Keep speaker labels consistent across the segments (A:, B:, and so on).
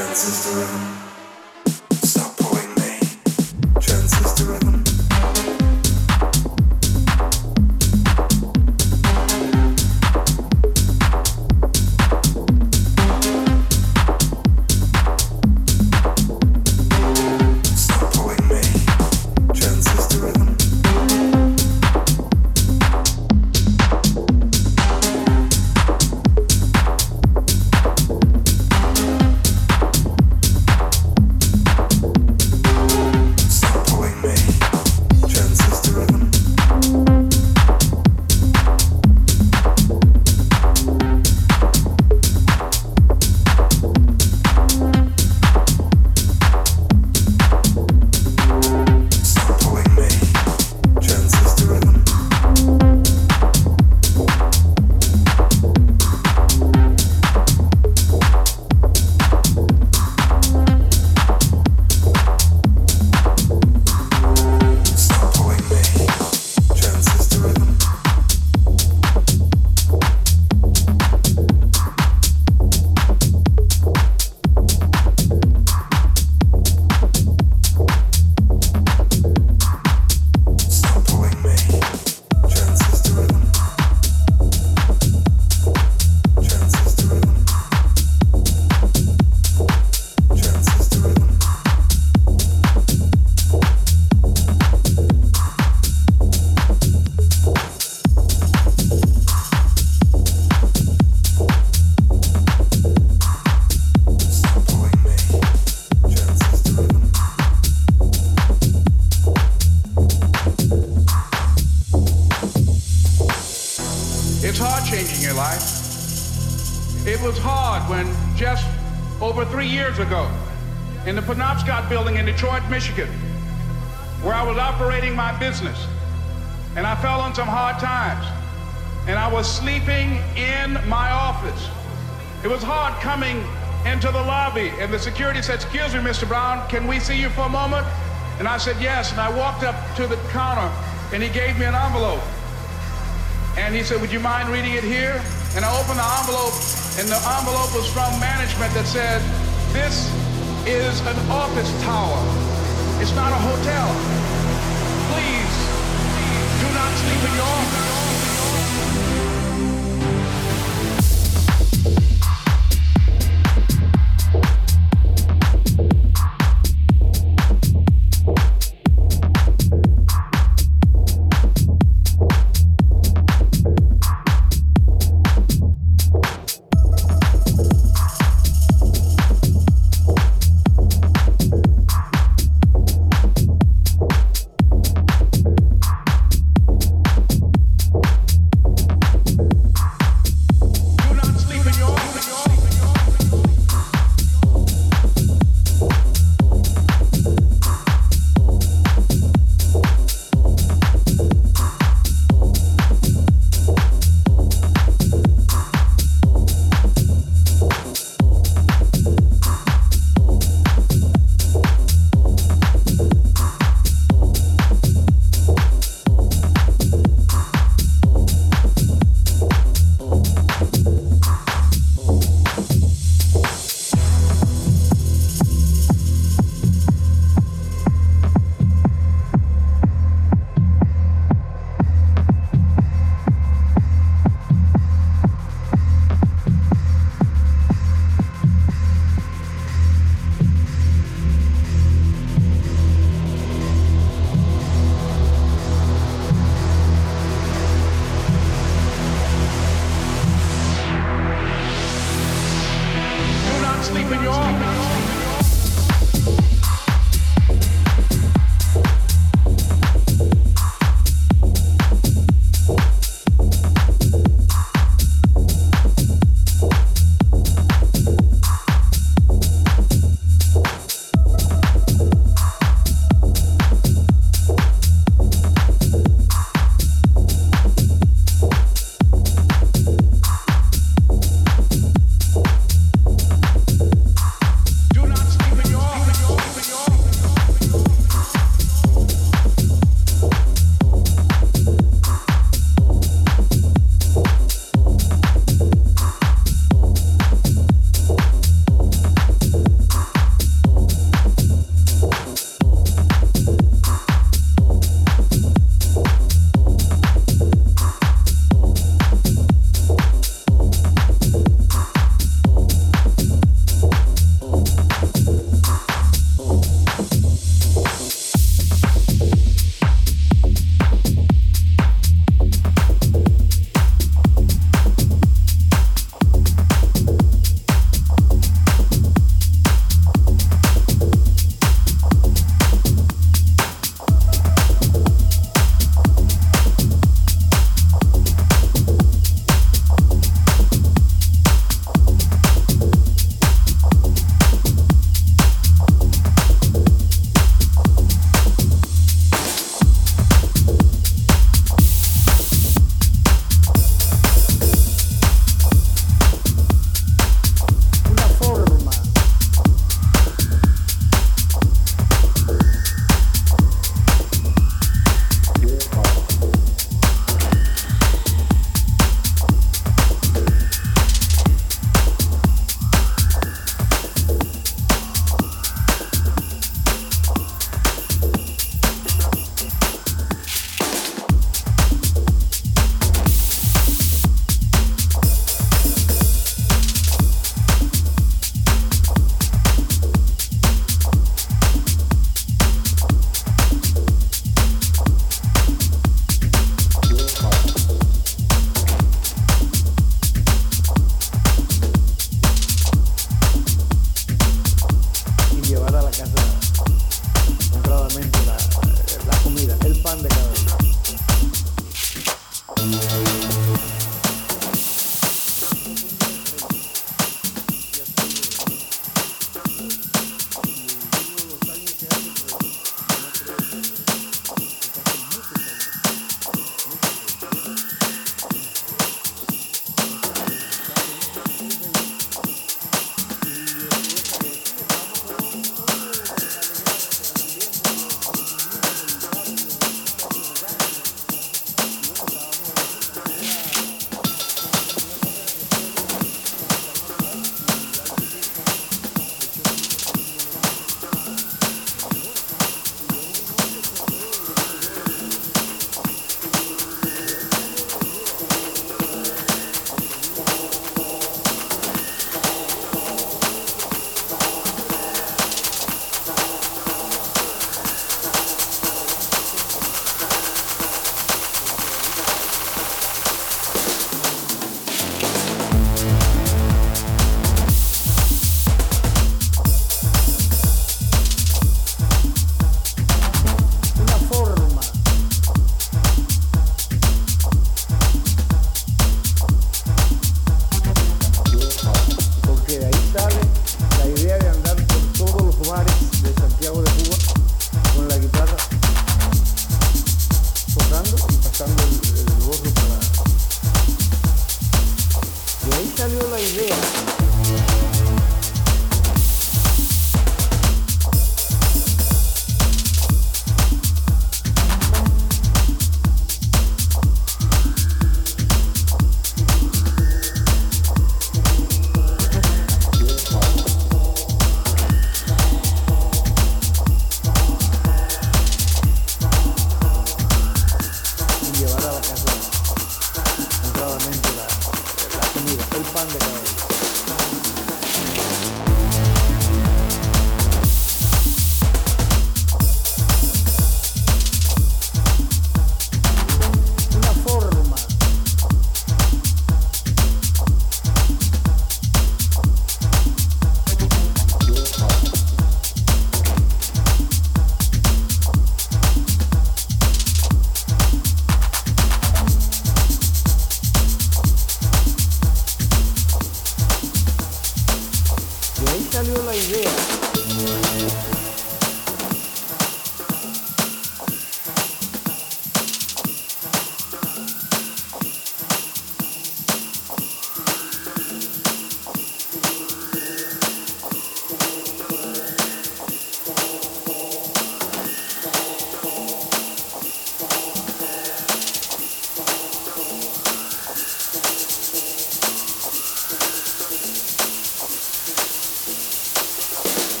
A: That system. Michigan, where I was operating my business, and I fell on some hard times, and I was sleeping in my office. It was hard coming into the lobby, and the security said, Excuse me, Mr. Brown, can we see you for a moment? And I said, Yes. And I walked up to the counter, and he gave me an envelope. And he said, Would you mind reading it here? And I opened the envelope, and the envelope was from management that said, This is an office tower. It's not a hotel.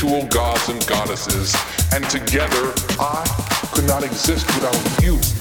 B: Individual gods and goddesses, and together I could not exist without you.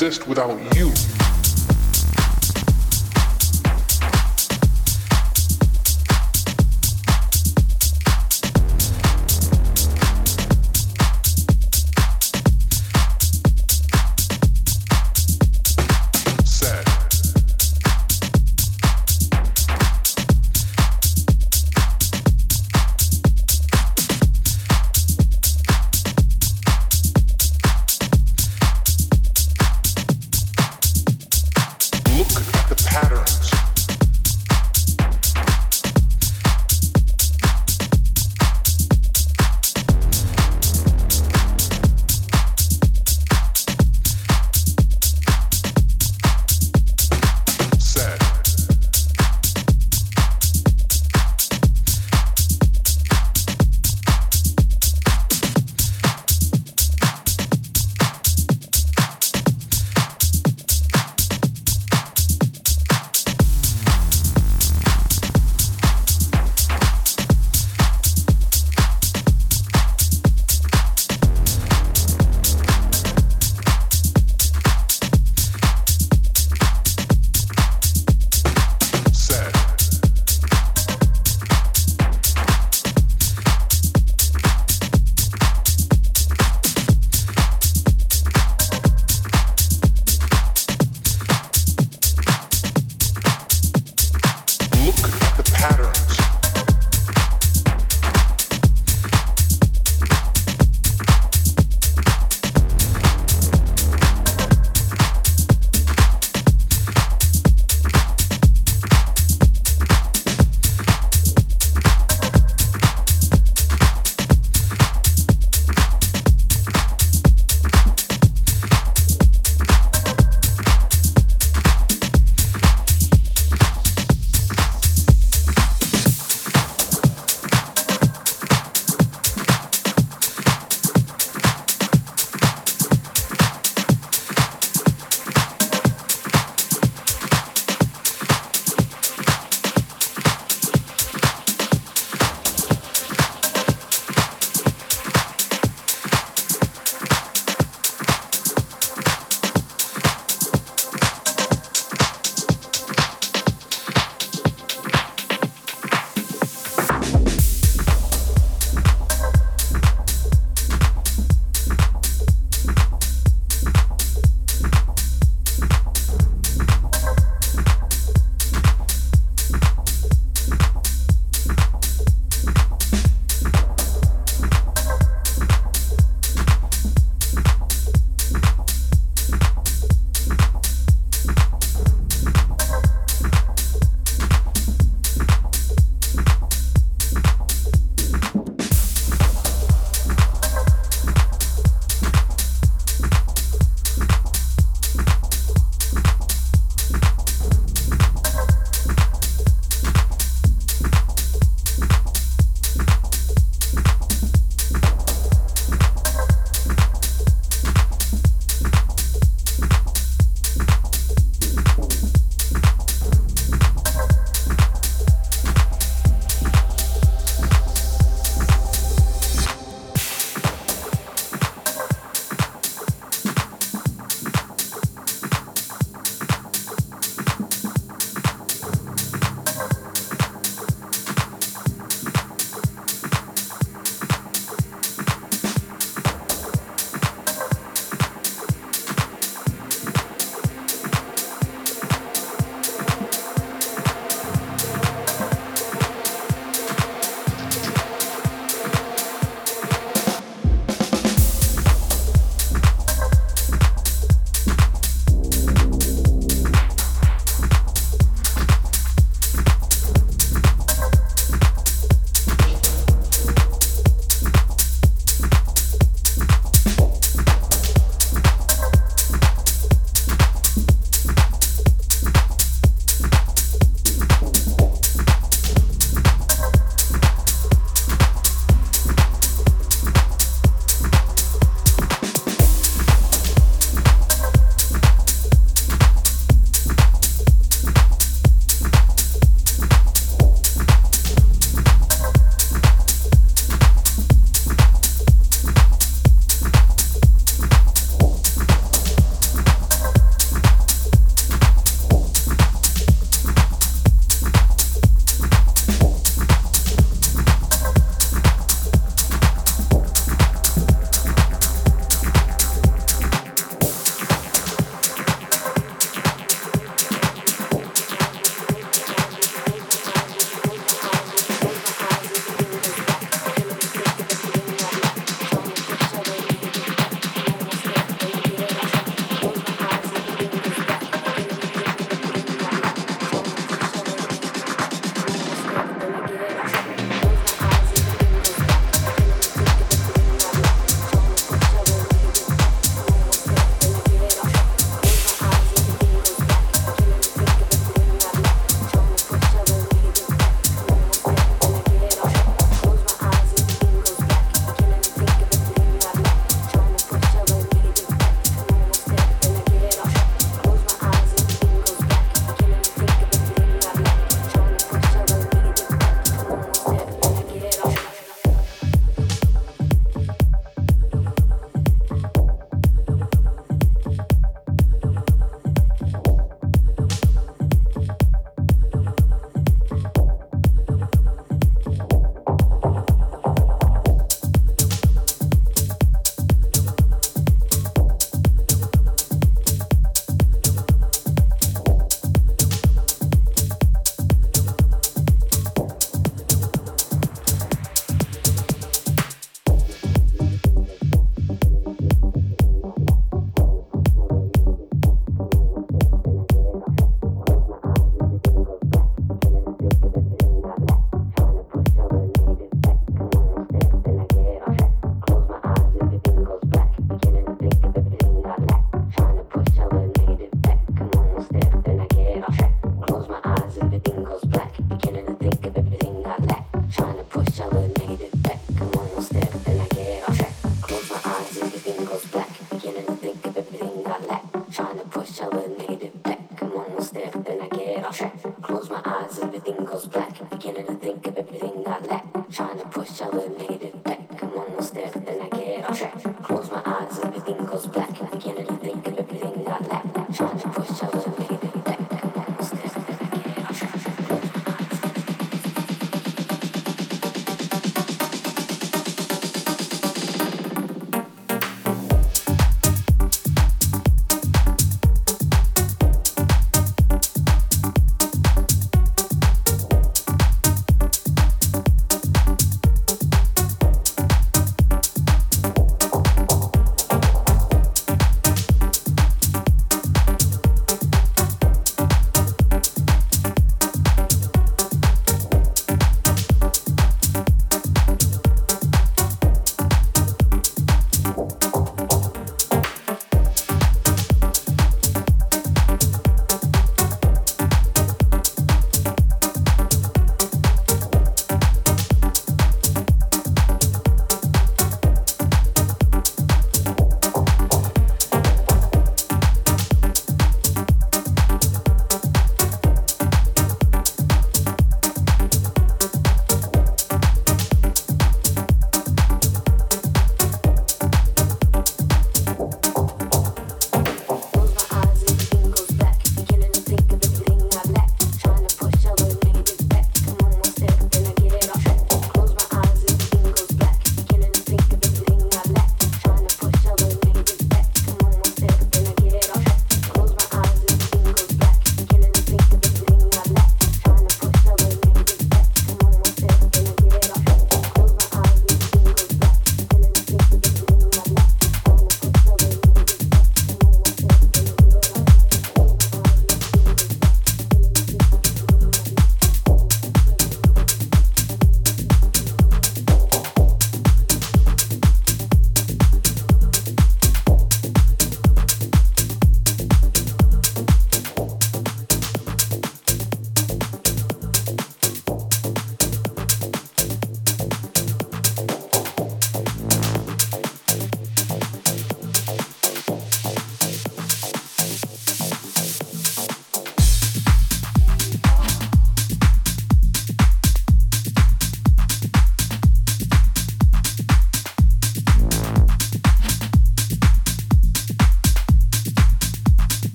B: Exist without you.